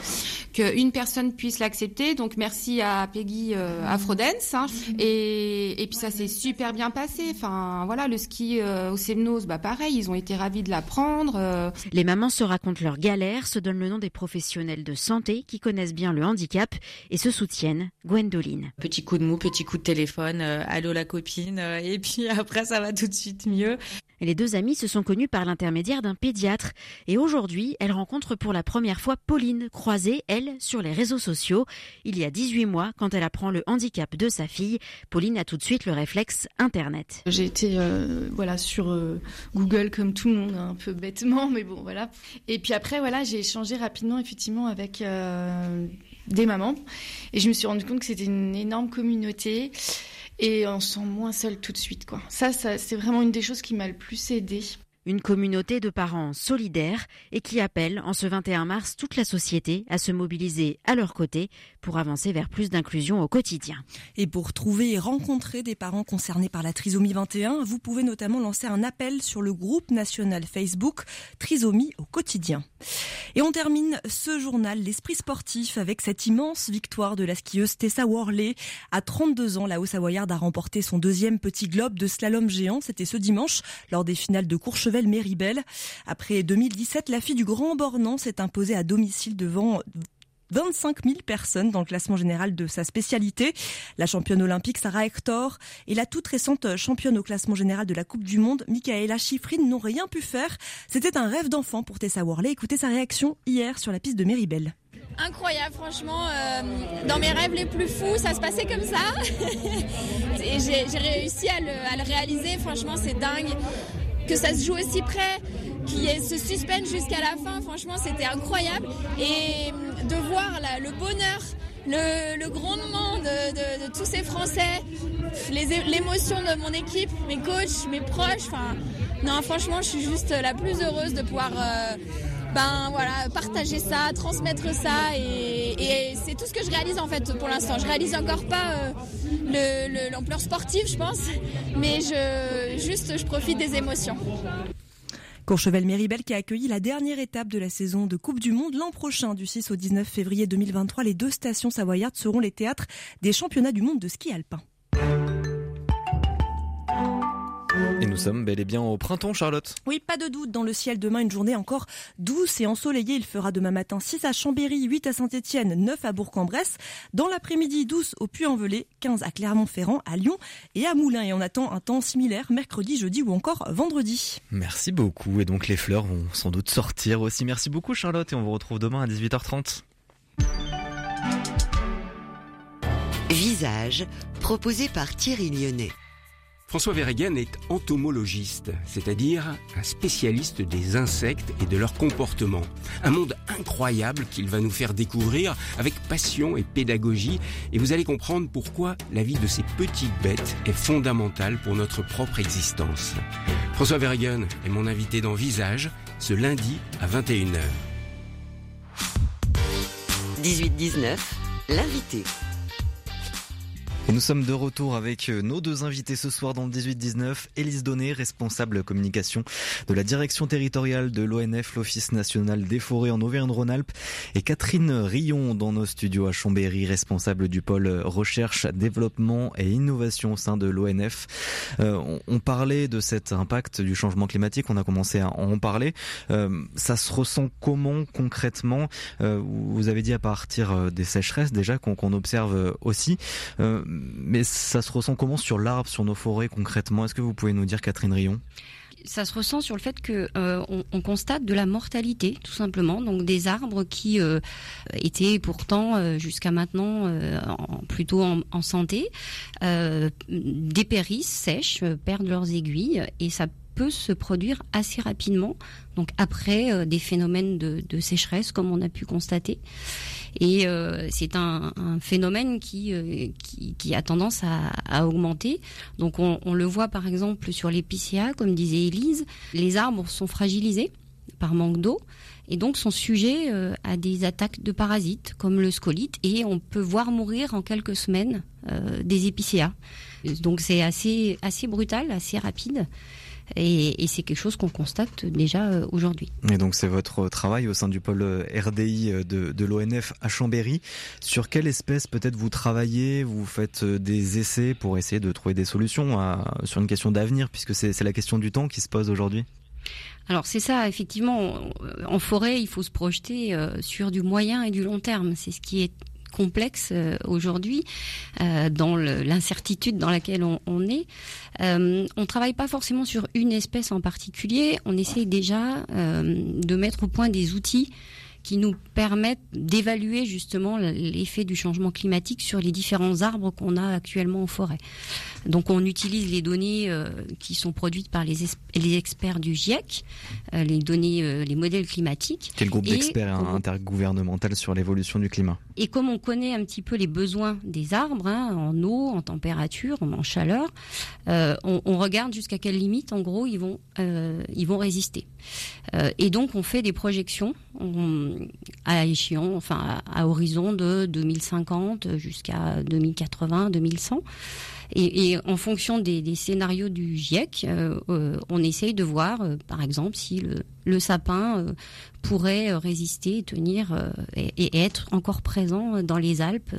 qu'une personne puisse l'accepter. Donc merci à Peggy euh, Afrodance. Hein. Et, et puis ça s'est super bien passé. Enfin voilà, le ski euh, au Semnos, bah pareil, ils ont été ravis de l'apprendre. Euh. Les mamans se racontent leurs galères, se donnent le nom des professionnels de santé qui connaissent bien le handicap et se soutiennent. Gwendoline. Petit coup de mou, petit coup de téléphone, euh, allô la copine, euh, et puis [LAUGHS] après ça va tout de suite mieux. les deux amies se sont connues par l'intermédiaire d'un pédiatre. Et aujourd'hui, elles rencontrent pour la première fois Pauline, croisée, elle, sur les réseaux sociaux. Il y a 18 mois, quand elle apprend le handicap de sa fille, Pauline a tout de suite le réflexe Internet. J'ai été euh, voilà, sur euh, Google comme tout le monde, un peu bêtement, mais bon, voilà. Et puis après, voilà, j'ai échangé rapidement, effectivement, avec euh, des mamans. Et je me suis rendu compte que c'était une énorme communauté. Et on se sent moins seul tout de suite, quoi. Ça c'est vraiment une des choses qui m'a le plus aidée. Une communauté de parents solidaires et qui appelle en ce 21 mars toute la société à se mobiliser à leur côté pour avancer vers plus d'inclusion au quotidien. Et pour trouver et rencontrer des parents concernés par la trisomie 21, vous pouvez notamment lancer un appel sur le groupe national Facebook Trisomie au quotidien. Et on termine ce journal L'Esprit sportif avec cette immense victoire de la skieuse Tessa Worley. À 32 ans, la Haut-Savoyarde a remporté son deuxième petit globe de slalom géant. C'était ce dimanche lors des finales de Courchevel Méribel. Après 2017, la fille du Grand Bornand s'est imposée à domicile devant 25 000 personnes dans le classement général de sa spécialité. La championne olympique Sarah Hector et la toute récente championne au classement général de la Coupe du Monde, Michaela Schifrin, n'ont rien pu faire. C'était un rêve d'enfant pour Tessa Worley. Écoutez sa réaction hier sur la piste de Méribel. Incroyable, franchement. Euh, dans mes rêves les plus fous, ça se passait comme ça. [LAUGHS] et j'ai réussi à à le réaliser. Franchement, c'est dingue que ça se joue aussi près, qu'il y ait ce suspense jusqu'à la fin, franchement c'était incroyable. Et de voir le bonheur, le, grondement de, de, tous ces Français, l'émotion de mon équipe, mes coachs, mes proches, enfin non franchement je suis juste la plus heureuse de pouvoir... Euh, ben voilà, partager ça, transmettre ça et, c'est tout ce que je réalise en fait pour l'instant. Je réalise encore pas euh, l'ampleur sportive, je pense, mais juste je profite des émotions. Courchevel-Méribel qui a accueilli la dernière étape de la saison de Coupe du Monde l'an prochain du 6 au 19 février 2023. Les deux stations savoyardes seront les théâtres des championnats du monde de ski alpin. Et nous sommes bel et bien au printemps, Charlotte. Oui, pas de doute. Dans le ciel, demain, une journée encore douce et ensoleillée. Il fera demain matin 6 à Chambéry, 8 à Saint-Etienne, 9 à Bourg-en-Bresse. Dans l'après-midi, 12 au Puy-en-Velay, 15 à Clermont-Ferrand, à Lyon et à Moulins. Et on attend un temps similaire mercredi, jeudi ou encore vendredi. Merci beaucoup. Et donc, les fleurs vont sans doute sortir aussi. Merci beaucoup, Charlotte. Et on vous retrouve demain à 18h30. Visage, proposé par Thierry Lyonnais. François Verregen est entomologiste, c'est-à-dire un spécialiste des insectes et de leur comportement. Un monde incroyable qu'il va nous faire découvrir avec passion et pédagogie et vous allez comprendre pourquoi la vie de ces petites bêtes est fondamentale pour notre propre existence. François Verregen est mon invité dans Visage ce lundi à 21h. 18-19, l'invité. Nous sommes de retour avec euh, nos deux invités ce soir dans le 18-19. Élise Donné, responsable communication de la direction territoriale de l'ONF, l'Office national des forêts en Auvergne-Rhône-Alpes. Et Catherine Rion dans nos studios à Chambéry, responsable du pôle recherche, développement et innovation au sein de l'ONF. Euh, on, parlait de cet impact du changement climatique, on a commencé à en parler. Euh, ça se ressent comment concrètement? Vous avez dit à partir des sécheresses déjà qu'on observe aussi mais ça se ressent comment sur l'arbre, sur nos forêts concrètement? Est-ce que vous pouvez nous dire, Catherine Rion? Ça se ressent sur le fait que euh, on, constate de la mortalité, tout simplement. Donc des arbres qui euh, étaient pourtant euh, jusqu'à maintenant plutôt en, santé, dépérissent, sèchent, perdent leurs aiguilles, et ça peut se produire assez rapidement. Donc après des phénomènes de sécheresse, comme on a pu constater. Et euh, c'est un, phénomène euh, qui, qui, a tendance à, augmenter. Donc on, le voit par exemple sur l'épicéa, comme disait Élise, les arbres sont fragilisés par manque d'eau et donc sont sujets euh, à des attaques de parasites comme le scolite et on peut voir mourir en quelques semaines des épicéas. Donc c'est assez assez brutal, assez rapide. Et, c'est quelque chose qu'on constate déjà euh, aujourd'hui. Et donc c'est votre travail au sein du pôle euh, RDI euh, de, de l'ONF à Chambéry. Sur quelle espèce peut-être vous travaillez Vous faites des essais pour essayer de trouver des solutions à, sur une question d'avenir, puisque c'est la question du temps qui se pose aujourd'hui? Alors c'est ça, effectivement, en forêt, il faut se projeter sur du moyen et du long terme. C'est ce qui est complexe euh, aujourd'hui, euh, dans l'incertitude dans laquelle on, est. Euh, on travaille pas forcément sur une espèce en particulier. On essaye déjà de mettre au point des outils qui nous permettent d'évaluer justement l'effet du changement climatique sur les différents arbres qu'on a actuellement en forêt. Donc on utilise les données euh, qui sont produites par les, les experts du GIEC, euh, les données, euh, les modèles climatiques. Quel groupe d'experts intergouvernemental sur l'évolution du climat? Et comme on connaît un petit peu les besoins des arbres, hein, en eau, en température, en chaleur, on, on, regarde jusqu'à quelle limite, en gros, ils vont, ils vont résister. Et donc on fait des projections à échéant, enfin à, horizon de 2050 jusqu'à 2080, 2100. Et, en fonction des, scénarios du GIEC, euh, euh, on essaye de voir, euh, par exemple, si le, sapin pourrait résister, tenir et, être encore présent dans les Alpes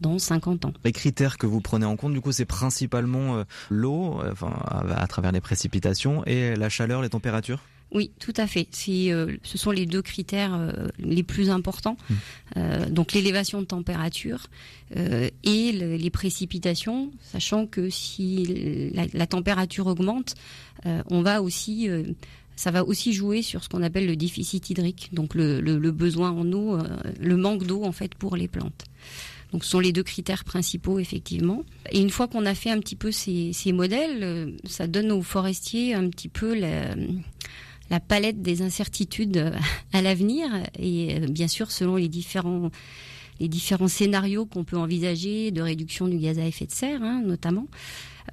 dans 50 ans. Les critères que vous prenez en compte, du coup, c'est principalement l'eau, enfin, à travers les précipitations, et la chaleur, les températures? Oui, tout à fait. Euh, ce sont les deux critères euh, les plus importants. Mmh. Euh, donc l'élévation de température et les précipitations, sachant que si la, température augmente, on va aussi ça va aussi jouer sur ce qu'on appelle le déficit hydrique, donc le, besoin en eau, le manque d'eau en fait pour les plantes. Donc ce sont les deux critères principaux effectivement. Et une fois qu'on a fait un petit peu ces, ces modèles, ça donne aux forestiers un petit peu la, la palette des incertitudes euh, à l'avenir et euh, bien sûr selon les différents scénarios qu'on peut envisager de réduction du gaz à effet de serre hein, notamment.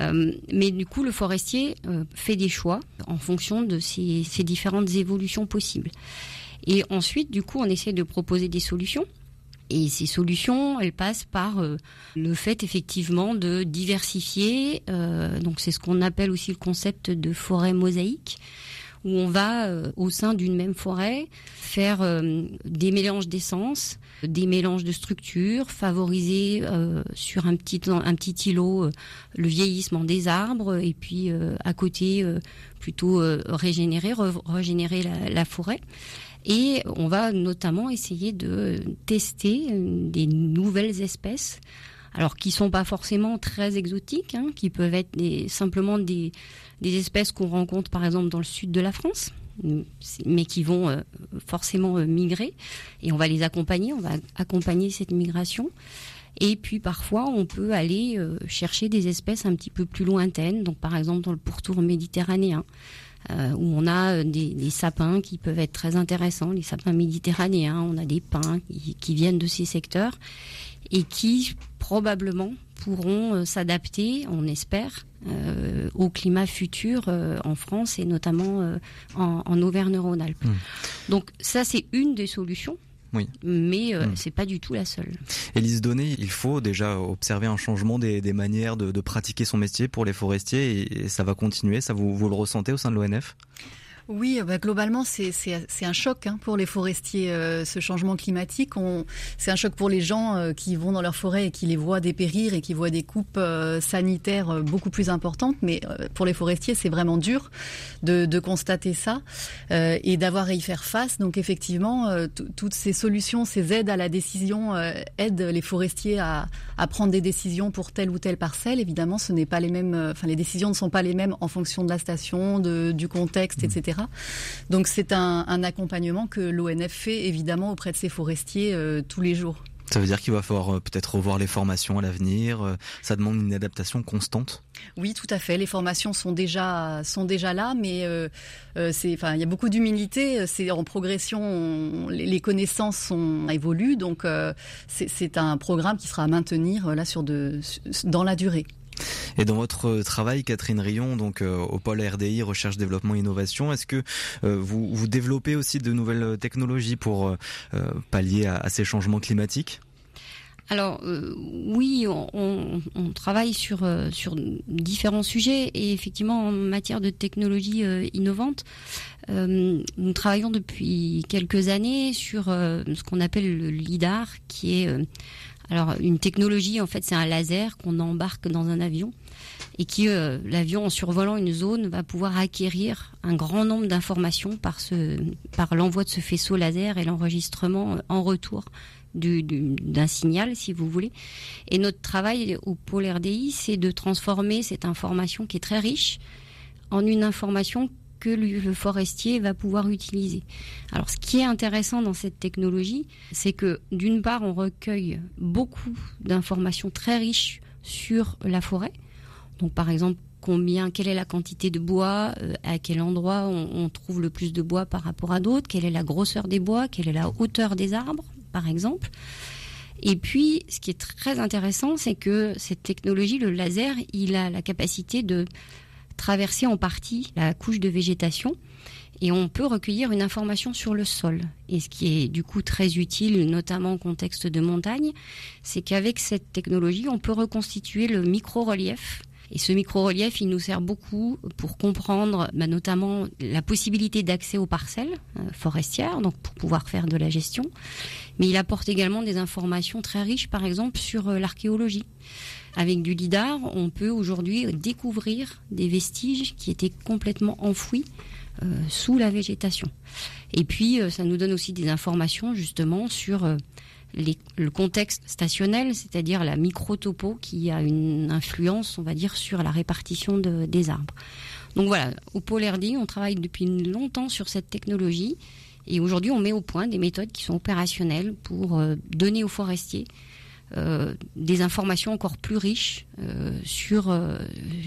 Euh, mais du coup, le forestier fait des choix en fonction de ces, ces, différentes évolutions possibles. Et ensuite, du coup, on essaie de proposer des solutions. Et ces solutions, elles passent par le fait effectivement de diversifier. donc, c'est ce qu'on appelle aussi le concept de forêt mosaïque où on va, euh, au sein d'une même forêt, faire euh, des mélanges d'essence, des mélanges de structures, favoriser euh, sur un petit, un petit îlot le vieillissement des arbres, et puis à côté, plutôt régénérer, régénérer la, la forêt. Et on va notamment essayer de tester des nouvelles espèces alors qui sont pas forcément très exotiques, hein, qui peuvent être des, simplement des, des espèces qu'on rencontre par exemple dans le sud de la France, mais qui vont euh, forcément euh, migrer, et on va les accompagner, on va accompagner cette migration. Et puis parfois, on peut aller euh, chercher des espèces un petit peu plus lointaines, donc par exemple dans le pourtour méditerranéen, où on a des, sapins qui peuvent être très intéressants, les sapins méditerranéens, on a des pins qui viennent de ces secteurs et qui probablement pourront s'adapter, on espère, euh, au climat futur euh, en France et notamment euh, en, Auvergne-Rhône-Alpes. Hmm. Donc ça, c'est une des solutions. Oui. Mais hmm. c'est pas du tout la seule. Élise Donné, il faut déjà observer un changement des, manières de, pratiquer son métier pour les forestiers et, ça va continuer. Ça vous, vous le ressentez au sein de l'ONF oui, bah, globalement, c'est un choc hein, pour les forestiers, euh, ce changement climatique. C'est un choc pour les gens euh, qui vont dans leur forêt et qui les voient dépérir et qui voient des coupes euh, sanitaires beaucoup plus importantes. Mais pour les forestiers, c'est vraiment dur de, de constater ça et d'avoir à y faire face. Donc effectivement, toutes ces solutions, ces aides à la décision aident les forestiers à, à, prendre des décisions pour telle ou telle parcelle. Évidemment, ce n'est pas les mêmes. Enfin, les décisions ne sont pas les mêmes en fonction de la station, de, du contexte, etc. Donc c'est un, accompagnement que l'ONF fait évidemment auprès de ses forestiers euh, tous les jours. Ça veut dire qu'il va falloir euh, peut-être revoir les formations à l'avenir. Euh, ça demande une adaptation constante? Oui, tout à fait. Les formations sont déjà sont déjà là, mais c'est enfin il y a beaucoup d'humilité. C'est en progression. les, connaissances sont évoluent, donc c'est un programme qui sera à maintenir là sur de dans la durée. Et dans votre travail, Catherine Rion, donc euh, au pôle RDI, recherche, développement, innovation, est-ce que euh, vous, vous développez aussi de nouvelles technologies pour euh, pallier à, ces changements climatiques? Alors oui, on, travaille sur sur différents sujets et effectivement en matière de technologie innovante, nous travaillons depuis quelques années sur ce qu'on appelle le lidar, qui est alors une technologie, en fait, c'est un laser qu'on embarque dans un avion et qui, euh, l'avion en survolant une zone, va pouvoir acquérir un grand nombre d'informations par, par l'envoi de ce faisceau laser et l'enregistrement euh, en retour du, d'un signal, si vous voulez. Et notre travail au pôle RDI, c'est de transformer cette information qui est très riche en une information que le forestier va pouvoir utiliser. Alors ce qui est intéressant dans cette technologie, c'est que d'une part on recueille beaucoup d'informations très riches sur la forêt. Donc par exemple combien, quelle est la quantité de bois, euh, à quel endroit on, on, trouve le plus de bois par rapport à d'autres, quelle est la grosseur des bois, quelle est la hauteur des arbres, par exemple. Et puis, ce qui est très intéressant, c'est que cette technologie, le laser, il a la capacité de traverser en partie la couche de végétation et on peut recueillir une information sur le sol. Et ce qui est du coup très utile, notamment en contexte de montagne, c'est qu'avec cette technologie, on peut reconstituer le micro-relief et ce micro-relief, il nous sert beaucoup pour comprendre bah, notamment la possibilité d'accès aux parcelles euh, forestières, donc pour pouvoir faire de la gestion. Mais il apporte également des informations très riches, par exemple, sur euh, l'archéologie. Avec du lidar, on peut aujourd'hui découvrir des vestiges qui étaient complètement enfouis euh, sous la végétation. Et puis, ça nous donne aussi des informations justement sur le contexte stationnel, c'est-à-dire la microtopo qui a une influence, on va dire, sur la répartition de, des arbres. Donc voilà, au Pôle RD, on travaille depuis longtemps sur cette technologie et aujourd'hui on met au point des méthodes qui sont opérationnelles pour euh, donner aux forestiers euh, des informations encore plus riches euh, sur, euh,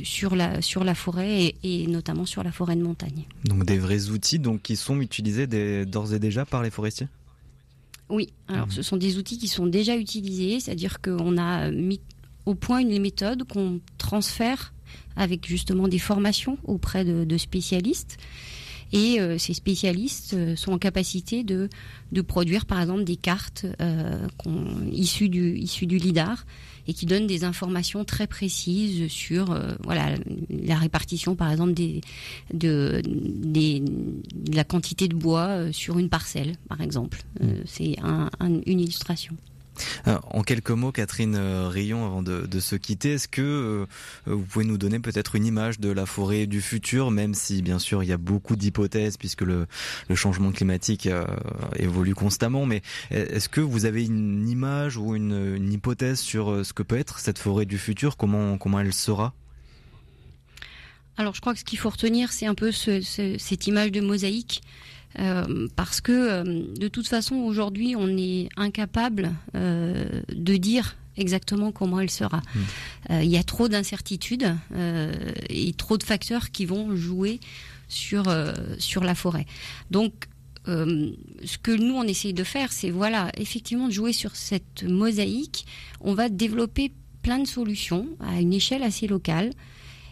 sur, la, sur la forêt et, et, notamment sur la forêt de montagne. Donc des vrais outils donc, qui sont utilisés d'ores et déjà par les forestiers? Oui, alors ce sont des outils qui sont déjà utilisés, c'est-à-dire qu'on a mis au point une méthode qu'on transfère avec justement des formations auprès de, de spécialistes. Et euh, ces spécialistes euh, sont en capacité de, de produire par exemple des cartes euh, issues, du, issues du LIDAR et qui donnent des informations très précises sur voilà la répartition par exemple des de, des, de la quantité de bois sur une parcelle par exemple. Mmh. C'est un, un, une illustration. En quelques mots, Catherine Rion, avant de, se quitter, est-ce que vous pouvez nous donner peut-être une image de la forêt du futur, même si bien sûr il y a beaucoup d'hypothèses puisque le, changement climatique euh, évolue constamment, mais est-ce que vous avez une image ou une, hypothèse sur ce que peut être cette forêt du futur, comment, elle sera? Alors je crois que ce qu'il faut retenir, c'est un peu ce, ce, cette image de mosaïque. Euh, parce que euh, de toute façon aujourd'hui on est incapable euh, de dire exactement comment elle sera. Mmh. Il y a trop d'incertitudes et trop de facteurs qui vont jouer sur sur la forêt. Donc ce que nous on essaye de faire, c'est voilà effectivement de jouer sur cette mosaïque. On va développer plein de solutions à une échelle assez locale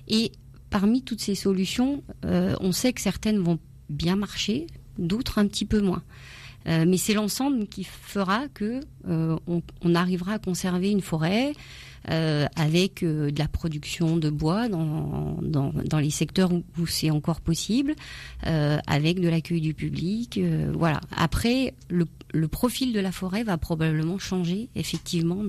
et parmi toutes ces solutions, on sait que certaines vont bien marcher, d'autres un petit peu moins. Euh, mais c'est l'ensemble qui fera que euh, on, arrivera à conserver une forêt euh, avec de la production de bois dans, les secteurs où, c'est encore possible, avec de l'accueil du public. voilà. Après, le, profil de la forêt va probablement changer effectivement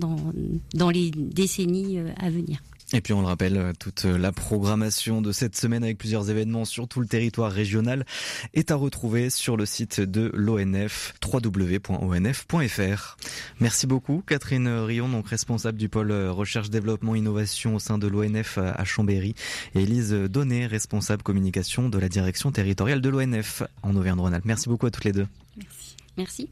dans les décennies à venir. Et puis on le rappelle, toute la programmation de cette semaine avec plusieurs événements sur tout le territoire régional est à retrouver sur le site de l'ONF www.onf.fr. Merci beaucoup Catherine Rion, donc responsable du pôle recherche développement innovation au sein de l'ONF à Chambéry et Elise Donnet, responsable communication de la direction territoriale de l'ONF en Auvergne-Rhône-Alpes. Merci beaucoup à toutes les deux. Merci. Merci.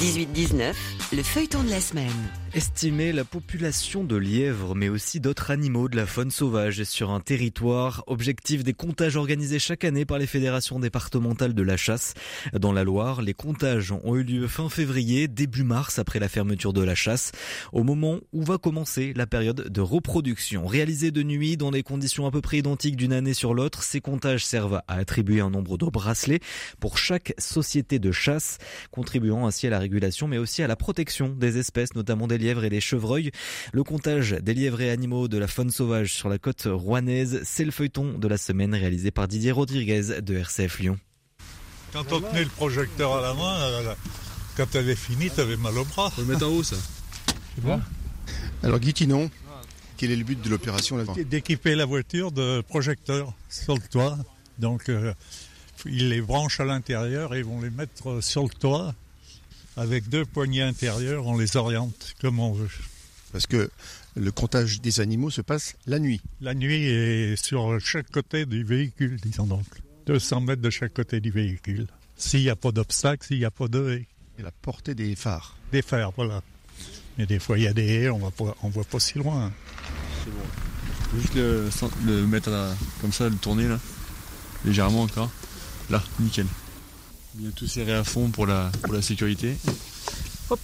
18-19, le feuilleton de la semaine. Estimer la population de lièvres, mais aussi d'autres animaux de la faune sauvage sur un territoire. Objectif des comptages organisés chaque année par les fédérations départementales de la chasse. Dans la Loire, les comptages ont eu lieu fin février, début mars, après la fermeture de la chasse, au moment où va commencer la période de reproduction. Réalisés de nuit, dans des conditions à peu près identiques d'une année sur l'autre, ces comptages servent à attribuer un nombre de bracelets pour chaque société de chasse, contribuant ainsi à la régulation, mais aussi à la protection des espèces, notamment des lièvres et des chevreuils. Le comptage des lièvres et animaux de la faune sauvage sur la côte rouennaise, c'est le feuilleton de la semaine réalisé par Didier Rodriguez de RCF Lyon. Quand on tenait le projecteur à la main, quand elle est finie, t'avais mal au bras. Faut le mettre en haut, ça. C'est bon. Alors, Guitinon, quel est le but de l'opération D'équiper la voiture de projecteurs sur le toit. Donc, euh, ils les branchent à l'intérieur et ils vont les mettre sur le toit avec deux poignées intérieures, on les oriente comme on veut. Parce que le comptage des animaux se passe la nuit. La nuit est sur chaque côté du véhicule, disons donc. 200 mètres de chaque côté du véhicule. S'il n'y a pas d'obstacle, s'il n'y a pas de haies. Et la portée des phares. Des phares, voilà. Mais des fois, il y a des haies, on ne voit pas si loin. C'est bon. Juste le, le mettre comme ça, le tourner là. Légèrement encore. Là, nickel. Bien tout serré à fond pour la, pour la sécurité. Hop.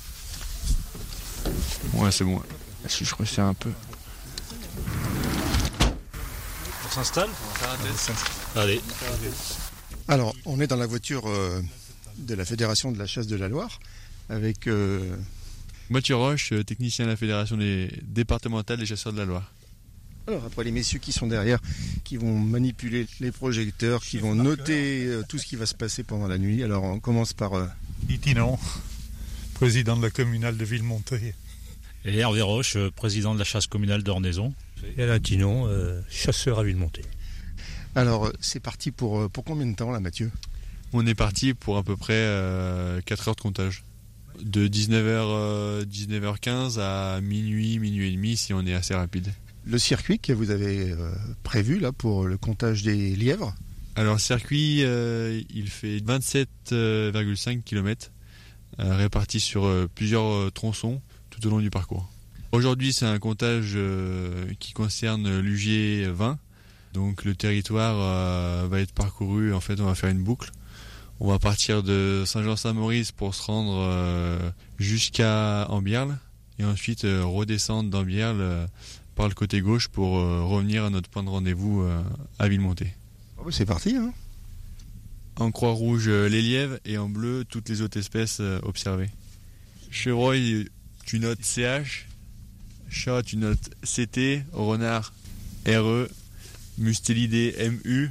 Ouais, c'est bon. Si je resserre un peu. On s'installe On va faire un test. Allez. Alors, on est dans la voiture euh, de la Fédération de la chasse de la Loire avec. Euh... Mathieu Roche, euh, technicien de la Fédération des... départementale des chasseurs de la Loire. Alors après les messieurs qui sont derrière, qui vont manipuler les projecteurs, qui vont noter euh, tout ce qui va se passer pendant la nuit. Alors on commence par... Euh... président de la communale de Villemonté. Et Hervé Roche, euh, président de la chasse communale d'Ornaison. Et Alain Tinon, chasseur à Villemonté. Alors c'est parti pour, pour combien de temps là Mathieu? On est parti pour à peu près 4 heures de comptage. De 19h, 19h15 à minuit, minuit et demi si on est assez rapide le circuit que vous avez euh, prévu là pour le comptage des lièvres Alors le circuit, euh, il fait 27,5 km euh, répartis sur plusieurs tronçons tout au long du parcours. Aujourd'hui, c'est un comptage qui concerne l'UG 20. Donc le territoire va être parcouru, en fait, on va faire une boucle. On va partir de Saint-Jean-Saint-Maurice pour se rendre jusqu'à Ambierle et ensuite redescendre d'Ambierle le côté gauche pour euh, revenir à notre point de rendez-vous euh, à Villemonté. Ah c'est parti. Hein. en croix rouge euh, les lièvres et en bleu toutes les autres espèces observées. Chevreuil, tu notes CH. Chat, tu notes CT. Renard, RE. Mustélidé, MU.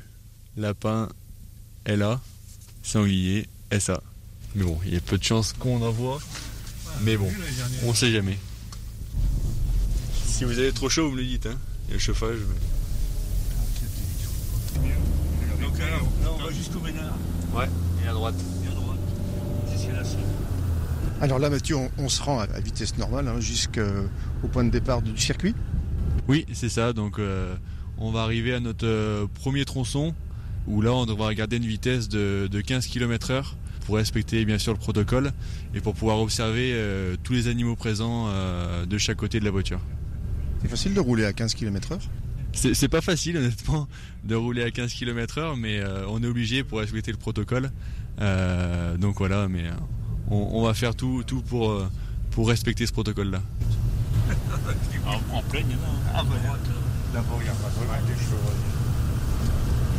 Lapin, LA. Sanglier, SA. Mais bon, il y a peu de chances qu'on en voit. Mais bon, on sait jamais. Si vous avez trop chaud, vous me le dites. Hein. Il y a le chauffage. Donc là, on va jusqu'au Ménard. Ouais, et à droite. Et à droite. C'est là Alors là, Mathieu, on, se rend à vitesse normale hein, jusqu'au point de départ du circuit Oui, c'est ça. Donc euh, on va arriver à notre euh, premier tronçon où là, on devra garder une vitesse de, 15 km/h pour respecter bien sûr le protocole et pour pouvoir observer euh, tous les animaux présents de chaque côté de la voiture. C'est facile de rouler à 15 km/h c'est pas facile honnêtement de rouler à 15 km/h, mais euh, on est obligé pour respecter le protocole. Euh, donc voilà, mais euh, on, va faire tout, tout pour, pour respecter ce protocole-là. [LAUGHS] en, pleine, ah,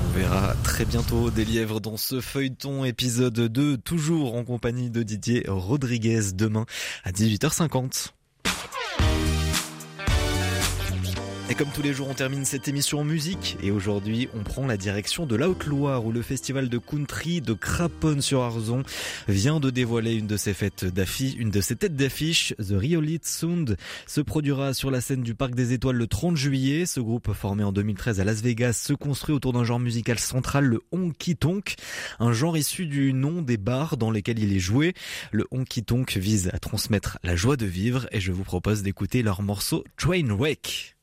On verra très bientôt des lièvres dans ce feuilleton épisode 2, toujours en compagnie de Didier Rodriguez demain à 18h50. Et comme tous les jours, on termine cette émission en musique. Et aujourd'hui, on prend la direction de la Haute-Loire où le festival de country de Craponne-sur-Arzon vient de dévoiler une de ses fêtes d'affiche, une de ses têtes d'affiche. The Riolit Sound se produira sur la scène du Parc des Étoiles le 30 juillet. Ce groupe, formé en 2013 à Las Vegas, se construit autour d'un genre musical central, le honky tonk. Un genre issu du nom des bars dans lesquels il est joué. Le honky tonk vise à transmettre la joie de vivre et je vous propose d'écouter leur morceau Trainwreck.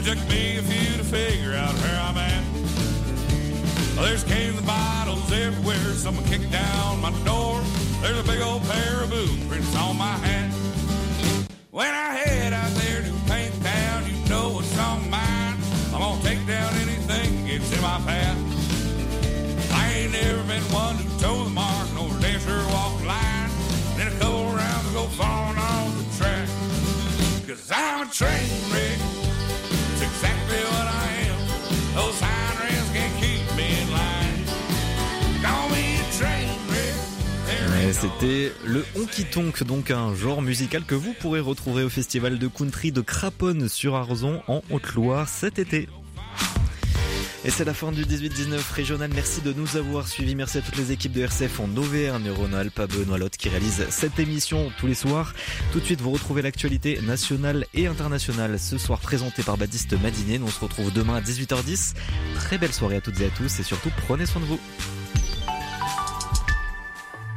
It took me a few to figure out where I'm at. There's cans and bottles everywhere. Someone kicked down my door. There's a big old pair of boot prints on my hat. When I head out there to paint town, you know what's on mine. I'm gonna take down anything gets in my path. I ain't never been one to toe the mark, nor dancer walk the line. Then a couple rounds go falling off the track. Cause I'm a train wreck. It's exactly what I am. Those sign can't keep me in line. Call me a train wreck. C'était le honky tonk, donc un genre musical que vous pourrez retrouver au festival de country de Craponne sur Arzon en Haute-Loire cet été. Et c'est la fin du 18-19 régional. Merci de nous avoir suivis. Merci à toutes les équipes de RCF en Auvergne, Rhône-Alpes, Benoît Lotte qui réalise cette émission tous les soirs. Tout de suite, vous retrouvez l'actualité nationale et internationale ce soir présentée par Baptiste. Nous on se retrouve demain à 18h10. Très belle soirée à toutes et à tous et surtout prenez soin de vous.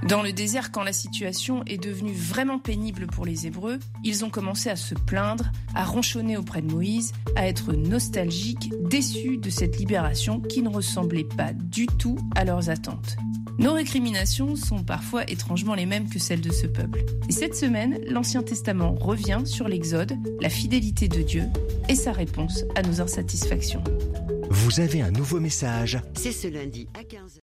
Dans le désert, quand la situation est devenue vraiment pénible pour les Hébreux, ils ont commencé à se plaindre, à ronchonner auprès de Moïse, à être nostalgiques, déçus de cette libération qui ne ressemblait pas du tout à leurs attentes. Nos récriminations sont parfois étrangement les mêmes que celles de ce peuple. Et cette semaine, l'Ancien Testament revient sur l'Exode, la fidélité de Dieu et sa réponse à nos insatisfactions. Vous avez un nouveau message. C'est ce lundi à 15h.